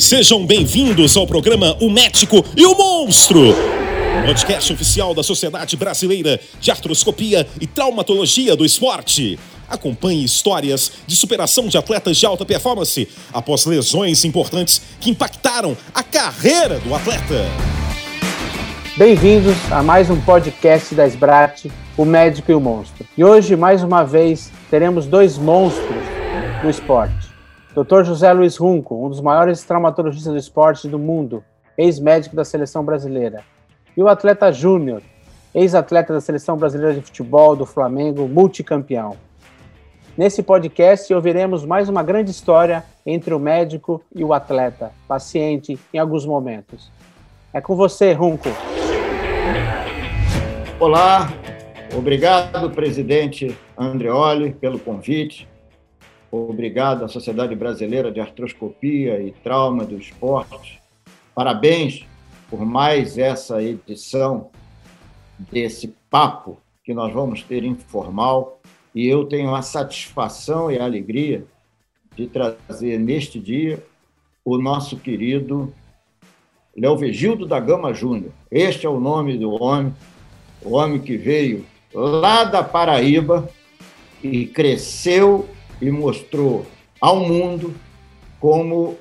Sejam bem-vindos ao programa O Médico e o Monstro. Podcast oficial da Sociedade Brasileira de Artroscopia e Traumatologia do Esporte. Acompanhe histórias de superação de atletas de alta performance após lesões importantes que impactaram a carreira do atleta. Bem-vindos a mais um podcast da Sbrat, O Médico e o Monstro. E hoje, mais uma vez, teremos dois monstros do esporte. Dr. José Luiz Runco, um dos maiores traumatologistas do esporte do mundo, ex-médico da seleção brasileira. E o atleta Júnior, ex-atleta da seleção brasileira de futebol do Flamengo, multicampeão. Nesse podcast ouviremos mais uma grande história entre o médico e o atleta, paciente em alguns momentos. É com você, Runco. Olá, obrigado, presidente Andreoli, pelo convite. Obrigado à Sociedade Brasileira de Artroscopia e Trauma do Esporte. Parabéns por mais essa edição desse papo que nós vamos ter informal. E eu tenho a satisfação e a alegria de trazer neste dia o nosso querido Leovegildo da Gama Júnior. Este é o nome do homem, o homem que veio lá da Paraíba e cresceu e mostrou ao mundo como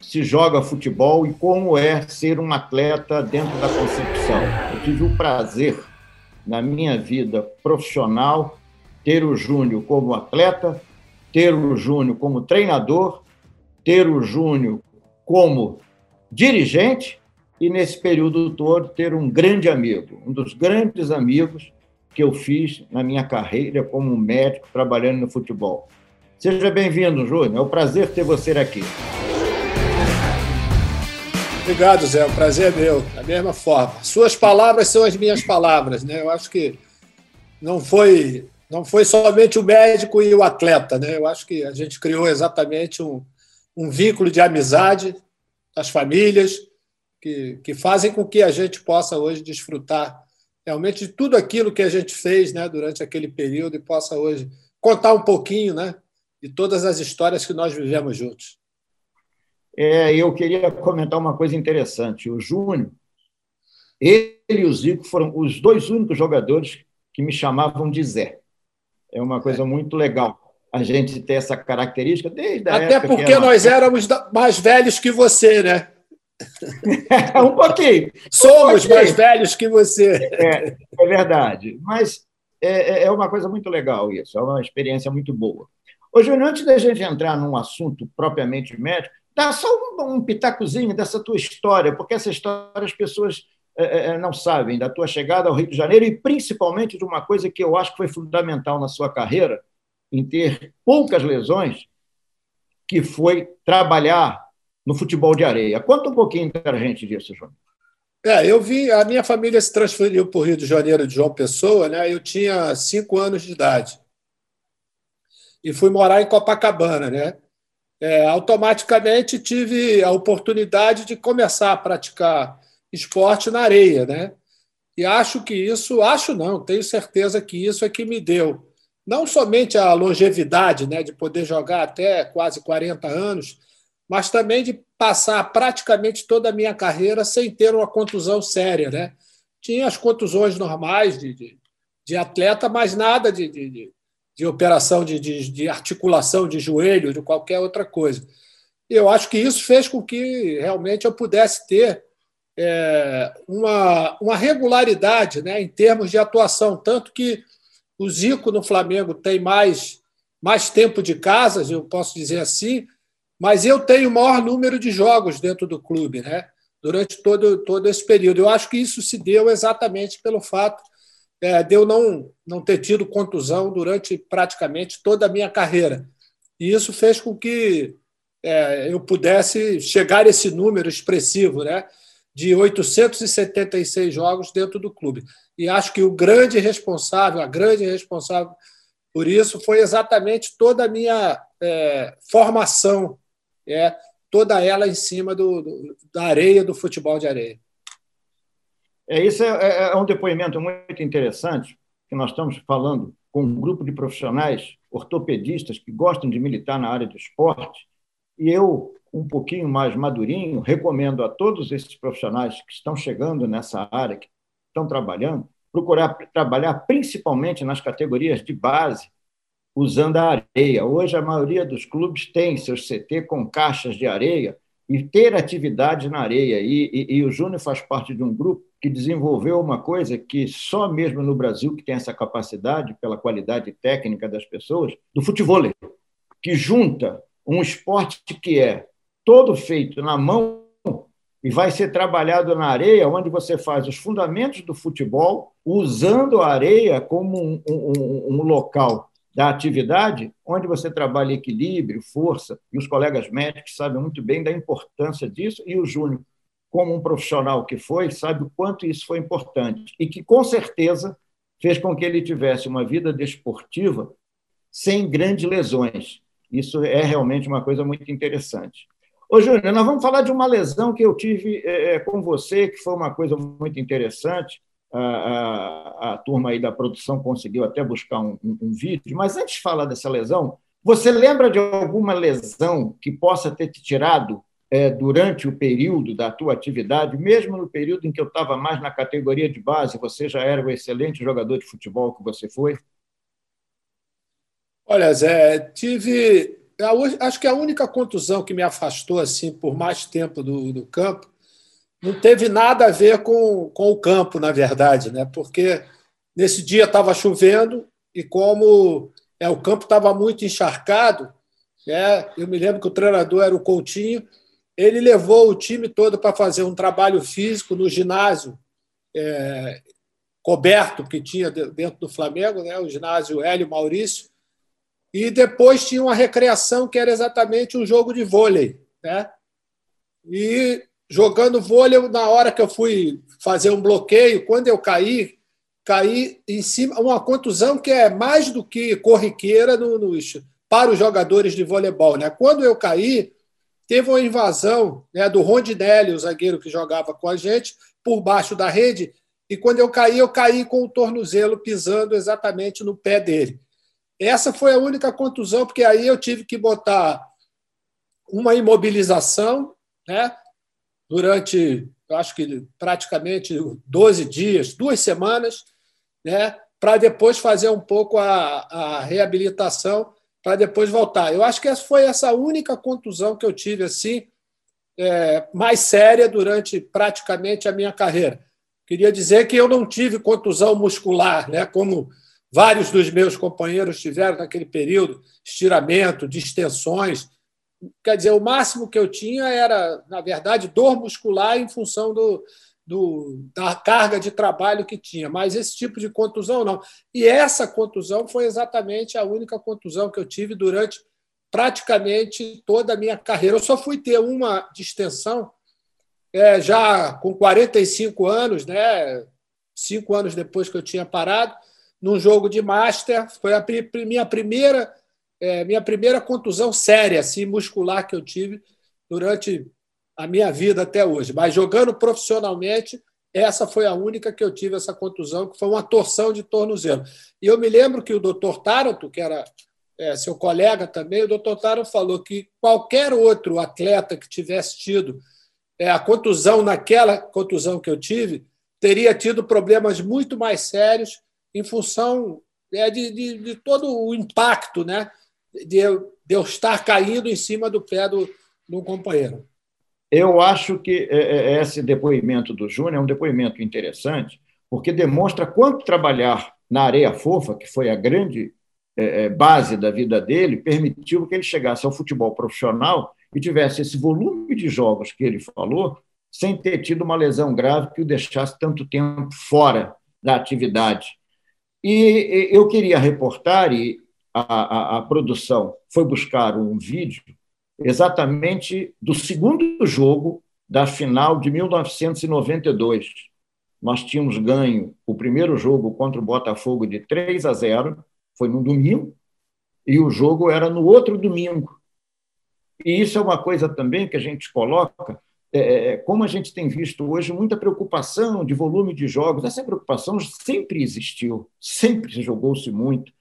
se joga futebol e como é ser um atleta dentro da concepção. Eu tive o prazer, na minha vida profissional, ter o Júnior como atleta, ter o Júnior como treinador, ter o Júnior como dirigente e, nesse período todo, ter um grande amigo, um dos grandes amigos que eu fiz na minha carreira como médico trabalhando no futebol. Seja bem-vindo, Júnior. É um prazer ter você aqui. Obrigado, Zé. O prazer é meu. Da mesma forma. Suas palavras são as minhas palavras, né? Eu acho que não foi não foi somente o médico e o atleta, né? Eu acho que a gente criou exatamente um, um vínculo de amizade das famílias que, que fazem com que a gente possa hoje desfrutar realmente de tudo aquilo que a gente fez, né, durante aquele período e possa hoje contar um pouquinho, né, de todas as histórias que nós vivemos juntos. É, eu queria comentar uma coisa interessante. O Júnior, ele e o Zico foram os dois únicos jogadores que me chamavam de Zé. É uma coisa muito legal a gente ter essa característica desde a Até porque nós éramos mais velhos que você, né? um pouquinho. Somos um pouquinho. mais velhos que você. É, é verdade. Mas é, é, é uma coisa muito legal isso, é uma experiência muito boa. Ô, Júnior, antes da gente entrar num assunto propriamente médico, dá só um, um pitacozinho dessa tua história, porque essa história as pessoas é, é, não sabem, da tua chegada ao Rio de Janeiro e principalmente de uma coisa que eu acho que foi fundamental na sua carreira, em ter poucas lesões, que foi trabalhar no futebol de areia. Conta um pouquinho para a gente disso, Júnior. É, eu vi, a minha família se transferiu para o Rio de Janeiro de João Pessoa, né? Eu tinha cinco anos de idade e fui morar em Copacabana, né? É, automaticamente tive a oportunidade de começar a praticar esporte na areia, né? E acho que isso, acho não, tenho certeza que isso é que me deu não somente a longevidade, né, de poder jogar até quase 40 anos, mas também de passar praticamente toda a minha carreira sem ter uma contusão séria, né? Tinha as contusões normais de, de, de atleta, mas nada de, de, de operação de, de, de, articulação de joelho, de qualquer outra coisa. Eu acho que isso fez com que realmente eu pudesse ter é, uma, uma regularidade né, em termos de atuação, tanto que o Zico no Flamengo tem mais, mais tempo de casas, eu posso dizer assim, mas eu tenho o maior número de jogos dentro do clube, né? Durante todo, todo esse período. Eu acho que isso se deu exatamente pelo fato é, de eu não, não ter tido contusão durante praticamente toda a minha carreira. E isso fez com que é, eu pudesse chegar a esse número expressivo, né? de 876 jogos dentro do clube. E acho que o grande responsável, a grande responsável por isso foi exatamente toda a minha é, formação, é, toda ela em cima do, do, da areia do futebol de areia. É, isso é, é, é um depoimento muito interessante, que nós estamos falando com um grupo de profissionais ortopedistas que gostam de militar na área do esporte, e eu um pouquinho mais madurinho, recomendo a todos esses profissionais que estão chegando nessa área, que estão trabalhando, procurar trabalhar principalmente nas categorias de base, usando a areia. Hoje, a maioria dos clubes tem seus CT com caixas de areia e ter atividade na areia. E, e, e o Júnior faz parte de um grupo que desenvolveu uma coisa que só mesmo no Brasil que tem essa capacidade, pela qualidade técnica das pessoas, do futebol, que junta um esporte que é todo feito na mão e vai ser trabalhado na areia, onde você faz os fundamentos do futebol, usando a areia como um, um, um local da atividade, onde você trabalha equilíbrio, força, e os colegas médicos sabem muito bem da importância disso, e o Júnior, como um profissional que foi, sabe o quanto isso foi importante, e que, com certeza, fez com que ele tivesse uma vida desportiva sem grandes lesões. Isso é realmente uma coisa muito interessante. Ô, Júnior, nós vamos falar de uma lesão que eu tive é, com você, que foi uma coisa muito interessante a, a, turma aí da produção conseguiu até buscar um, um, um, vídeo, mas antes de falar dessa lesão, você lembra de alguma lesão que possa ter te tirado é, durante o período da tua atividade, mesmo no período em que eu estava mais na categoria de base, você já era o excelente jogador de futebol que você foi? Olha, Zé, tive. Acho que a única contusão que me afastou assim por mais tempo do, do campo não teve nada a ver com, com o campo, na verdade, né? porque nesse dia estava chovendo e como é, o campo estava muito encharcado, né? eu me lembro que o treinador era o Coutinho, ele levou o time todo para fazer um trabalho físico no ginásio é, coberto que tinha dentro do Flamengo, né? o ginásio Hélio Maurício, e depois tinha uma recreação que era exatamente um jogo de vôlei. Né? E jogando vôlei, na hora que eu fui fazer um bloqueio, quando eu caí, caí em cima, uma contusão que é mais do que corriqueira no, no, para os jogadores de voleibol. Né? Quando eu caí, teve uma invasão né, do Rondinelli, o zagueiro que jogava com a gente, por baixo da rede, e quando eu caí, eu caí com o tornozelo pisando exatamente no pé dele. Essa foi a única contusão, porque aí eu tive que botar uma imobilização, né? Durante, acho que praticamente 12 dias, duas semanas, né, para depois fazer um pouco a, a reabilitação, para depois voltar. Eu acho que essa foi essa única contusão que eu tive assim é, mais séria durante praticamente a minha carreira. Queria dizer que eu não tive contusão muscular, né, como vários dos meus companheiros tiveram naquele período, estiramento, distensões, Quer dizer, o máximo que eu tinha era, na verdade, dor muscular em função do, do, da carga de trabalho que tinha, mas esse tipo de contusão não. E essa contusão foi exatamente a única contusão que eu tive durante praticamente toda a minha carreira. Eu só fui ter uma distensão é, já com 45 anos, né? cinco anos depois que eu tinha parado, num jogo de Master. Foi a minha primeira é, minha primeira contusão séria, assim, muscular que eu tive durante a minha vida até hoje. Mas jogando profissionalmente, essa foi a única que eu tive essa contusão, que foi uma torção de tornozelo. E eu me lembro que o doutor Taranto, que era é, seu colega também, o doutor Taranto falou que qualquer outro atleta que tivesse tido é, a contusão naquela contusão que eu tive, teria tido problemas muito mais sérios em função é, de, de, de todo o impacto né, de eu, de eu estar caindo em cima do pé do, do companheiro. Eu acho que é, é, esse depoimento do Júnior é um depoimento interessante, porque demonstra quanto trabalhar na areia fofa, que foi a grande é, base da vida dele, permitiu que ele chegasse ao futebol profissional e tivesse esse volume de jogos que ele falou, sem ter tido uma lesão grave que o deixasse tanto tempo fora da atividade. E eu queria reportar, e a, a, a produção foi buscar um vídeo exatamente do segundo jogo da final de 1992. Nós tínhamos ganho o primeiro jogo contra o Botafogo de 3 a 0, foi no domingo, e o jogo era no outro domingo. E isso é uma coisa também que a gente coloca, é, é como a gente tem visto hoje, muita preocupação de volume de jogos. Essa preocupação sempre existiu, sempre jogou-se muito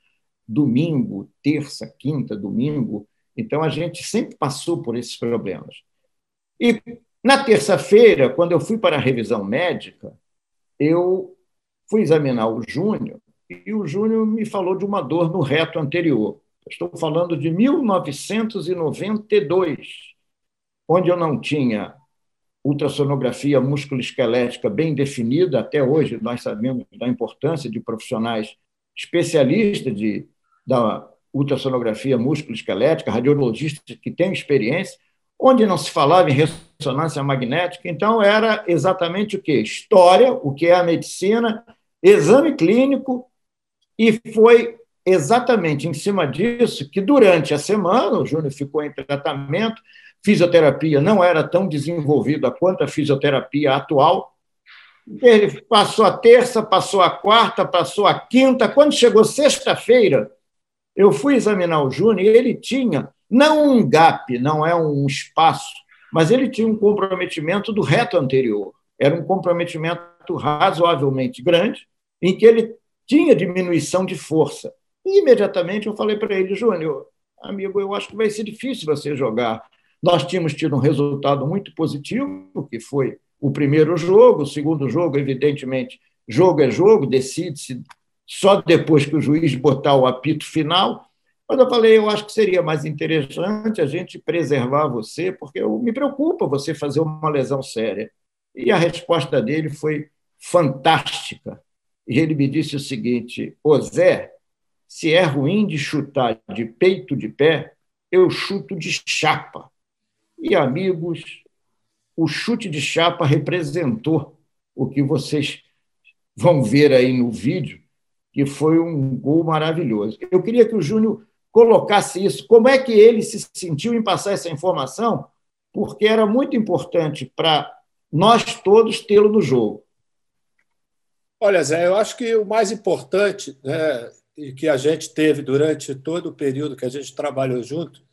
domingo, terça, quinta, domingo, Então, a gente sempre passou por esses problemas. E na terça-feira, quando eu fui para a revisão médica, eu fui examinar o Júnior e o Júnior me falou de uma dor no reto anterior. Estou falando de 1992, onde eu não tinha ultrassonografia musculoesquelética bem definida. Até hoje, nós sabemos da importância de profissionais especialistas de, da ultrassonografia musculoesquelética, radiologistas que têm experiência, onde não se falava em ressonância magnética. Então, era exatamente o que? História, o que é a medicina, exame clínico, e foi exatamente em cima disso que, durante a semana, o Júnior ficou em tratamento, fisioterapia não era tão desenvolvida quanto a fisioterapia atual. Ele passou a terça, passou a quarta, passou a quinta. Quando chegou sexta-feira, eu fui examinar o Júnior e ele tinha, não um gap, não é um espaço, mas ele tinha um comprometimento do reto anterior. Era um comprometimento razoavelmente grande, em que ele tinha diminuição de força. E imediatamente eu falei para ele, Júnior, amigo, eu acho que vai ser difícil você jogar. Nós tínhamos tido um resultado muito positivo, que foi o primeiro jogo, o segundo jogo, evidentemente, jogo é jogo, decide-se só depois que o juiz botar o apito final. Mas eu falei, eu acho que seria mais interessante a gente preservar você, porque eu, me preocupa você fazer uma lesão séria. E a resposta dele foi fantástica. E ele me disse o seguinte: Ô Zé, se é ruim de chutar de peito de pé, eu chuto de chapa. E, amigos, o chute de chapa representou o que vocês vão ver aí no vídeo, que foi um gol maravilhoso. Eu queria que o Júnior colocasse isso. Como é que ele se sentiu em passar essa informação? Porque era muito importante para nós todos tê-lo no jogo. Olha, Zé, eu acho que o mais importante né, que a gente teve durante todo o período que a gente trabalhou junto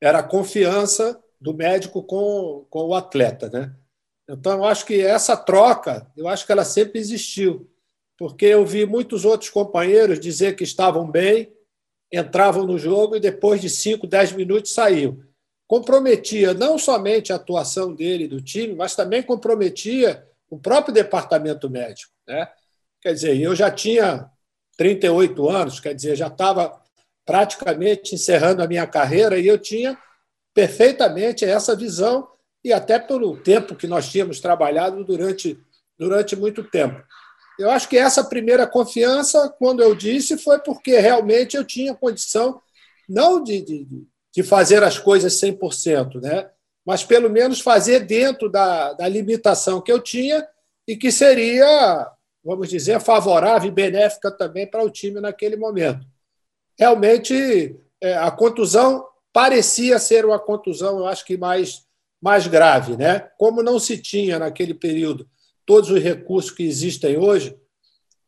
era a confiança do médico com, com o atleta, né? Então, eu acho que essa troca, eu acho que ela sempre existiu, porque eu vi muitos outros companheiros dizer que estavam bem, entravam no jogo e depois de 5, 10 minutos saíam. Comprometia não somente a atuação dele e do time, mas também comprometia o próprio departamento médico. Né? Quer dizer, eu já tinha 38 anos, quer dizer, já estava praticamente encerrando a minha carreira e eu tinha perfeitamente essa visão e até pelo tempo que nós tínhamos trabalhado durante, durante muito tempo. Eu acho que essa primeira confiança, quando eu disse, foi porque realmente eu tinha condição não de, de, de fazer as coisas 100%, né? mas pelo menos fazer dentro da, da limitação que eu tinha e que seria vamos dizer, favorável e benéfica também para o time naquele momento. Realmente, é, a contusão parecia ser uma contusão, eu acho que mais, mais grave. Né? Como não se tinha naquele período todos os recursos que existem hoje,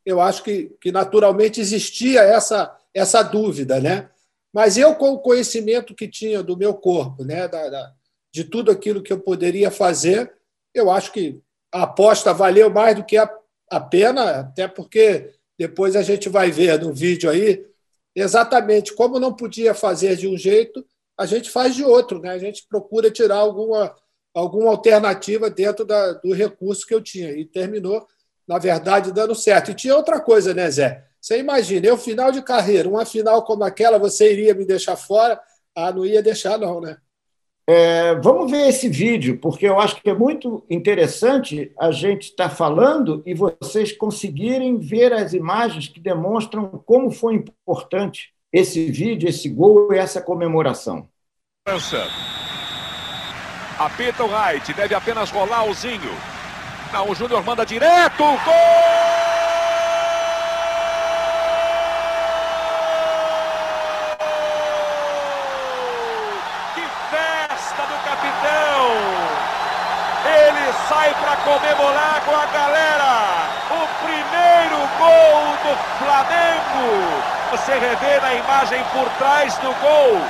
eu acho que, que naturalmente existia essa, essa dúvida. Né? Mas eu, com o conhecimento que tinha do meu corpo, né? Da, da, de tudo aquilo que eu poderia fazer, eu acho que a aposta valeu mais do que a, a pena, até porque depois a gente vai ver no vídeo aí exatamente como não podia fazer de um jeito, a gente faz de outro, né? A gente procura tirar alguma, alguma alternativa dentro da, do recurso que eu tinha. E terminou, na verdade, dando certo. E tinha outra coisa, né, Zé? Você imagina, eu, final de carreira, uma final como aquela, você iria me deixar fora? Ah, não ia deixar, não, né? É, vamos ver esse vídeo, porque eu acho que é muito interessante a gente estar tá falando e vocês conseguirem ver as imagens que demonstram como foi importante esse vídeo, esse gol e essa comemoração. Apita o right, deve apenas rolar o Zinho. Não, o Júnior manda direto, gol! sai para comemorar com a galera. O primeiro gol do Flamengo. Você revê na imagem por trás do gol.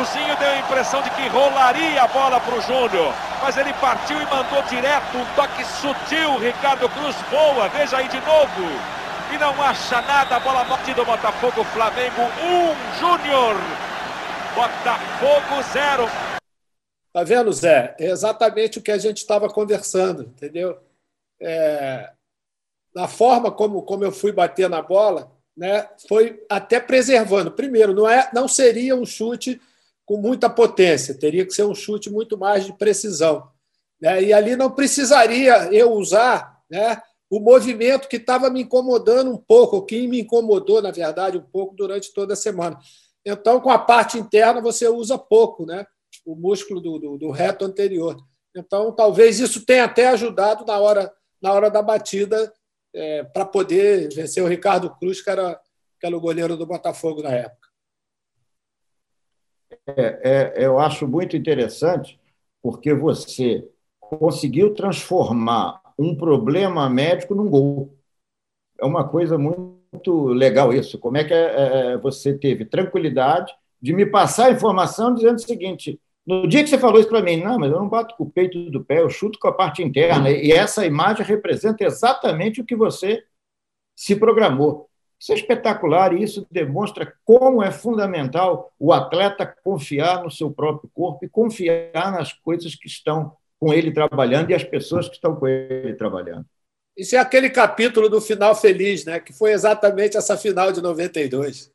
O Zinho deu a impressão de que rolaria a bola para o Júnior. Mas ele partiu e mandou direto. Um toque sutil. Ricardo Cruz boa. Veja aí de novo. E não acha nada. A bola morte do Botafogo. Flamengo 1, um, Júnior. Botafogo 0. Tá vendo, Zé? É exatamente o que a gente estava conversando, entendeu? É, na forma como, como eu fui bater na bola, né, foi até preservando. Primeiro, não, é, não seria um chute com muita potência, teria que ser um chute muito mais de precisão. Né? E ali não precisaria eu usar né, o movimento que estava me incomodando um pouco, que me incomodou, na verdade, um pouco durante toda a semana. Então, com a parte interna, você usa pouco né, o músculo do, do, do reto anterior. Então, talvez isso tenha até ajudado na hora, na hora da batida é, para poder vencer o Ricardo Cruz, que era, que era o goleiro do Botafogo na época. É, é, eu acho muito interessante, porque você conseguiu transformar um problema médico num gol. É uma coisa muito legal isso. Como é que é, é você teve tranquilidade de me passar a informação dizendo o seguinte: no dia que você falou isso para mim, não, mas eu não bato com o peito do pé, eu chuto com a parte interna. E essa imagem representa exatamente o que você se programou. Isso é espetacular e isso demonstra como é fundamental o atleta confiar no seu próprio corpo e confiar nas coisas que estão com ele trabalhando e as pessoas que estão com ele trabalhando. Isso é aquele capítulo do final feliz, né? que foi exatamente essa final de 92.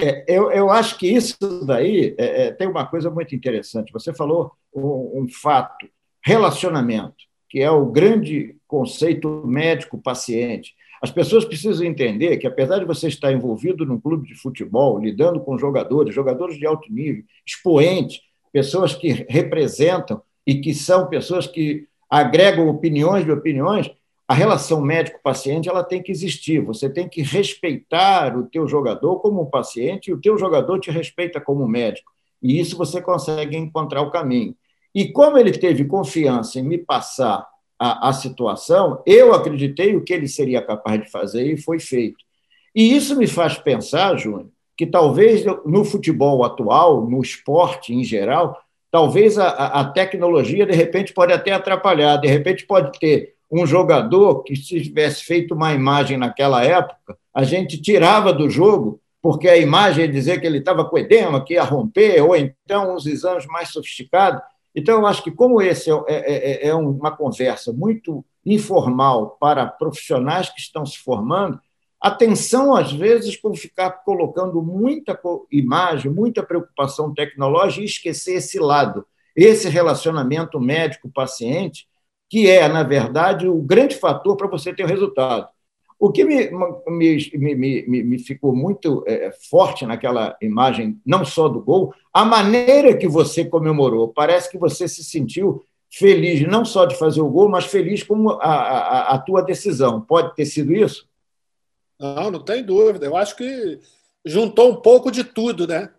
É, eu, eu acho que isso daí é, é, tem uma coisa muito interessante. Você falou um, um fato, relacionamento, que é o grande conceito médico-paciente. As pessoas precisam entender que, apesar de você estar envolvido num clube de futebol, lidando com jogadores, jogadores de alto nível, expoentes, pessoas que representam e que são pessoas que agregam opiniões de opiniões, a relação médico-paciente ela tem que existir. Você tem que respeitar o teu jogador como um paciente e o teu jogador te respeita como médico. E isso você consegue encontrar o caminho. E como ele teve confiança em me passar a, a situação, eu acreditei o que ele seria capaz de fazer e foi feito. E isso me faz pensar, Júnior, que talvez no futebol atual, no esporte em geral, talvez a, a tecnologia, de repente, pode até atrapalhar, de repente pode ter um jogador que, se tivesse feito uma imagem naquela época, a gente tirava do jogo, porque a imagem ia dizer que ele estava com edema, que ia romper, ou então uns exames mais sofisticados. Então, eu acho que, como esse é, é, é, é uma conversa muito informal para profissionais que estão se formando, atenção, às vezes, com ficar colocando muita imagem, muita preocupação tecnológica e esquecer esse lado, esse relacionamento médico-paciente, que é, na verdade, o grande fator para você ter o resultado. O que me, me, me, me ficou muito é, forte naquela imagem, não só do gol, a maneira que você comemorou. Parece que você se sentiu feliz, não só de fazer o gol, mas feliz com a, a, a tua decisão. Pode ter sido isso? Não, não tem dúvida. Eu acho que juntou um pouco de tudo, né?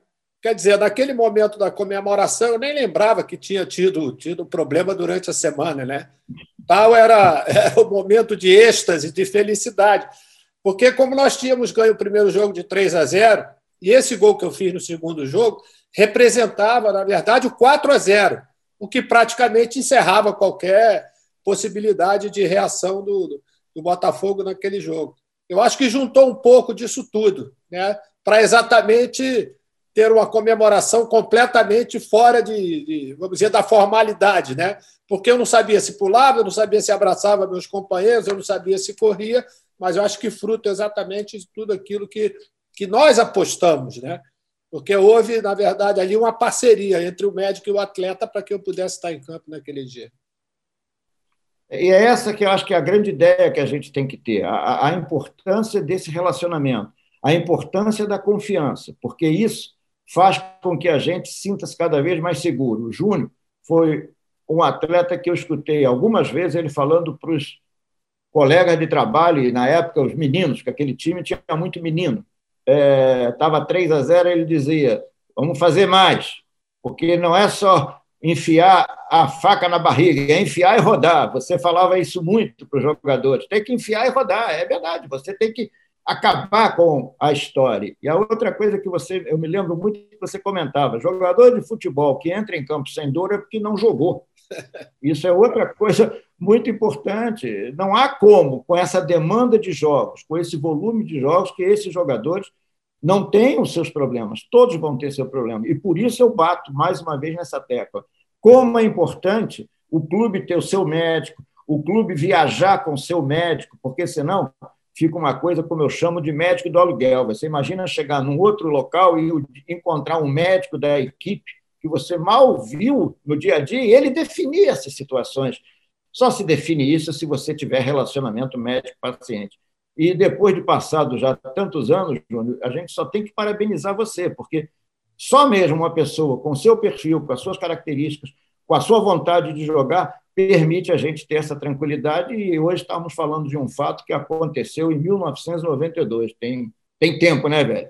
Quer dizer, naquele momento da comemoração, eu nem lembrava que tinha tido, tido problema durante a semana, né? Tal era, era o momento de êxtase, de felicidade. Porque, como nós tínhamos ganho o primeiro jogo de 3 a 0, e esse gol que eu fiz no segundo jogo representava, na verdade, o 4 a 0, o que praticamente encerrava qualquer possibilidade de reação do, do Botafogo naquele jogo. Eu acho que juntou um pouco disso tudo, né? para exatamente ter uma comemoração completamente fora de, de, vamos dizer, da formalidade, né? Porque eu não sabia se pulava, eu não sabia se abraçava meus companheiros, eu não sabia se corria, mas eu acho que fruto exatamente de tudo aquilo que, que nós apostamos, né? Porque houve, na verdade, ali uma parceria entre o médico e o atleta para que eu pudesse estar em campo naquele dia. E é essa que eu acho que é a grande ideia que a gente tem que ter, a, a importância desse relacionamento, a importância da confiança, porque isso faz com que a gente sinta-se cada vez mais seguro. O Júnior foi um atleta que eu escutei algumas vezes ele falando para os colegas de trabalho, e na época os meninos, porque aquele time tinha muito menino. Estava é, 3 a 0, ele dizia: vamos fazer mais, porque não é só enfiar a faca na barriga, é enfiar e rodar. Você falava isso muito para os jogadores: tem que enfiar e rodar, é verdade, você tem que acabar com a história. E a outra coisa que você, eu me lembro muito que você comentava, jogador de futebol que entra em campo sem dor é porque não jogou. Isso é outra coisa muito importante. Não há como, com essa demanda de jogos, com esse volume de jogos, que esses jogadores não os seus problemas, todos vão ter seu problema. E por isso eu bato mais uma vez nessa tecla. Como é importante o clube ter o seu médico, o clube viajar com o seu médico, porque senão fica uma coisa como eu chamo de médico do aluguel. Você imagina chegar num outro local e encontrar um médico da equipe que você mal viu no dia a dia e ele definir essas situações. Só se define isso se você tiver relacionamento médico-paciente. E depois de passado já tantos anos, Júnior, a gente só tem que parabenizar você, porque só mesmo uma pessoa com seu perfil, com as suas características, com a sua vontade de jogar, permite a gente ter essa tranquilidade. E hoje estamos falando de um fato que aconteceu em 1992. Tem, tem tempo, né, velho?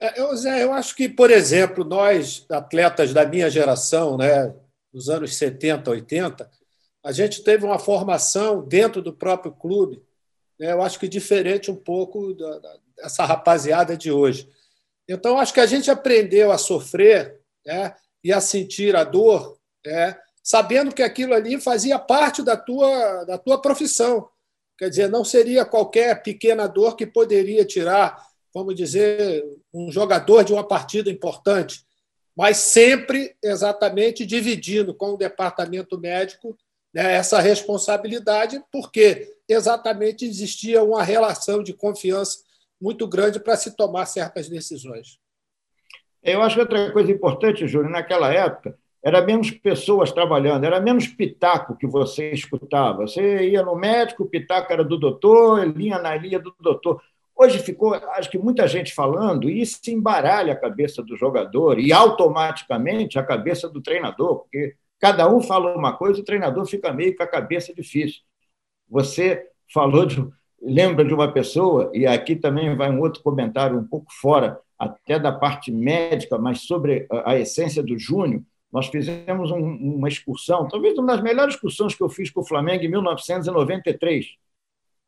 É, eu, Zé, eu acho que, por exemplo, nós, atletas da minha geração, né, dos anos 70, 80, a gente teve uma formação dentro do próprio clube né, eu acho que diferente um pouco da, dessa rapaziada de hoje. Então, acho que a gente aprendeu a sofrer né, e a sentir a dor, né, sabendo que aquilo ali fazia parte da tua, da tua profissão. Quer dizer, não seria qualquer pequena dor que poderia tirar, vamos dizer, um jogador de uma partida importante, mas sempre exatamente dividindo com o departamento médico né, essa responsabilidade, porque exatamente existia uma relação de confiança muito grande para se tomar certas decisões. Eu acho que outra coisa importante, Júlio, naquela época, era menos pessoas trabalhando, era menos pitaco que você escutava. Você ia no médico, o pitaco era do doutor, linha na linha do doutor. Hoje ficou, acho que muita gente falando, e isso embaralha a cabeça do jogador e automaticamente a cabeça do treinador, porque cada um fala uma coisa, o treinador fica meio com a cabeça difícil. Você falou de, lembra de uma pessoa, e aqui também vai um outro comentário um pouco fora, até da parte médica, mas sobre a essência do Júnior. Nós fizemos um, uma excursão, talvez uma das melhores excursões que eu fiz com o Flamengo em 1993.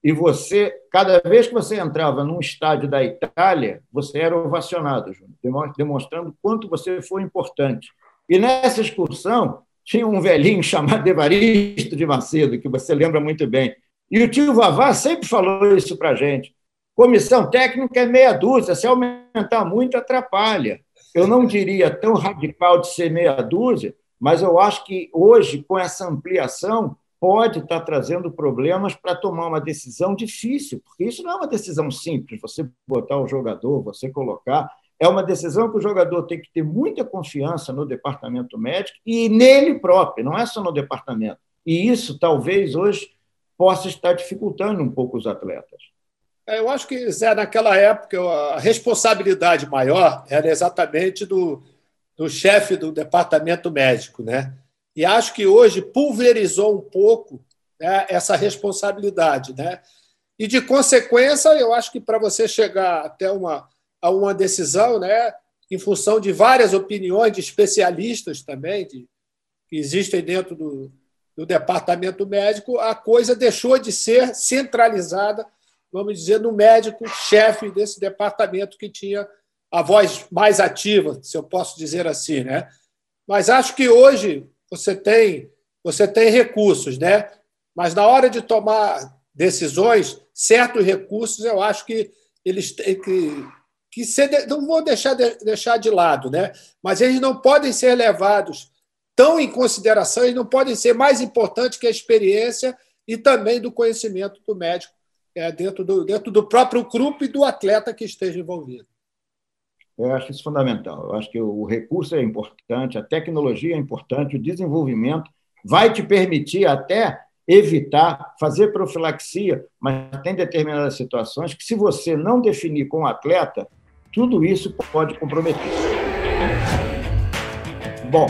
E você, cada vez que você entrava num estádio da Itália, você era ovacionado, Júnior, demonstrando quanto você foi importante. E nessa excursão, tinha um velhinho chamado Evaristo de Macedo, que você lembra muito bem. E o tio Vavá sempre falou isso para a gente. Comissão técnica é meia dúzia, se aumentar muito, atrapalha. Eu não diria tão radical de ser meia dúzia, mas eu acho que hoje, com essa ampliação, pode estar trazendo problemas para tomar uma decisão difícil, porque isso não é uma decisão simples, você botar o jogador, você colocar. É uma decisão que o jogador tem que ter muita confiança no departamento médico e nele próprio, não é só no departamento. E isso talvez hoje possa estar dificultando um pouco os atletas. É, eu acho que, Zé, naquela época, a responsabilidade maior era exatamente do, do chefe do departamento médico. Né? E acho que hoje pulverizou um pouco né, essa responsabilidade. Né? E, de consequência, eu acho que para você chegar até uma a uma decisão, né, em função de várias opiniões de especialistas também, de, que existem dentro do, do departamento médico, a coisa deixou de ser centralizada, vamos dizer, no médico chefe desse departamento que tinha a voz mais ativa, se eu posso dizer assim, né? Mas acho que hoje você tem você tem recursos, né? Mas na hora de tomar decisões, certos recursos eu acho que eles têm que que ser, não vou deixar de, deixar de lado, né? mas eles não podem ser levados tão em consideração, eles não podem ser mais importantes que a experiência e também do conhecimento do médico é, dentro, do, dentro do próprio grupo e do atleta que esteja envolvido. Eu acho isso fundamental. Eu acho que o recurso é importante, a tecnologia é importante, o desenvolvimento vai te permitir até evitar, fazer profilaxia, mas tem determinadas situações que, se você não definir com o atleta, tudo isso pode comprometer. Bom,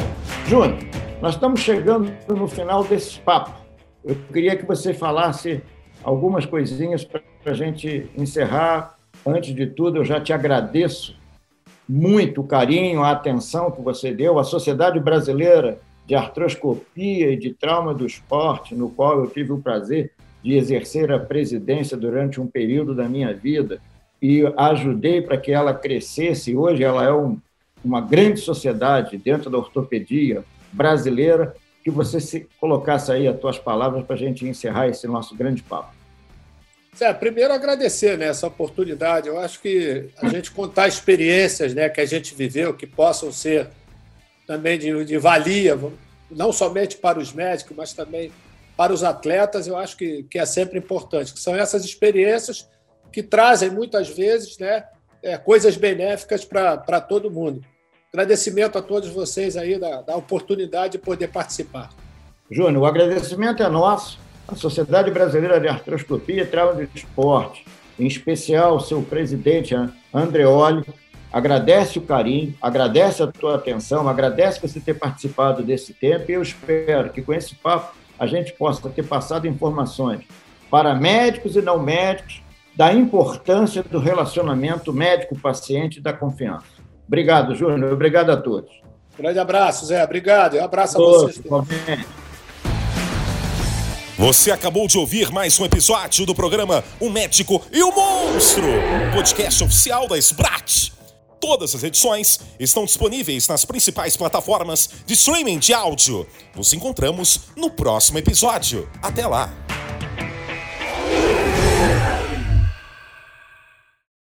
Júnior, nós estamos chegando no final desse papo. Eu queria que você falasse algumas coisinhas para a gente encerrar. Antes de tudo, eu já te agradeço muito o carinho, a atenção que você deu à Sociedade Brasileira de Artroscopia e de Trauma do Esporte, no qual eu tive o prazer de exercer a presidência durante um período da minha vida e ajudei para que ela crescesse. Hoje ela é um, uma grande sociedade dentro da ortopedia brasileira. Que você se colocasse aí as tuas palavras para a gente encerrar esse nosso grande papo. Zé, primeiro agradecer né, essa oportunidade. Eu acho que a gente contar experiências né, que a gente viveu, que possam ser também de, de valia, não somente para os médicos, mas também para os atletas, eu acho que, que é sempre importante, que são essas experiências que trazem muitas vezes né, é, coisas benéficas para todo mundo. Agradecimento a todos vocês aí da, da oportunidade de poder participar. Júnior, o agradecimento é nosso. A Sociedade Brasileira de Artroscopia e Trauma de Esporte, em especial seu presidente Andreoli, agradece o carinho, agradece a tua atenção, agradece você ter participado desse tempo e eu espero que com esse papo a gente possa ter passado informações para médicos e não médicos da importância do relacionamento médico-paciente e da confiança. Obrigado, Júnior. Obrigado a todos. Grande abraço, Zé. Obrigado. Um abraço a vocês. Você acabou de ouvir mais um episódio do programa O Médico e o Monstro, podcast oficial da Sprat. Todas as edições estão disponíveis nas principais plataformas de streaming de áudio. Nos encontramos no próximo episódio. Até lá!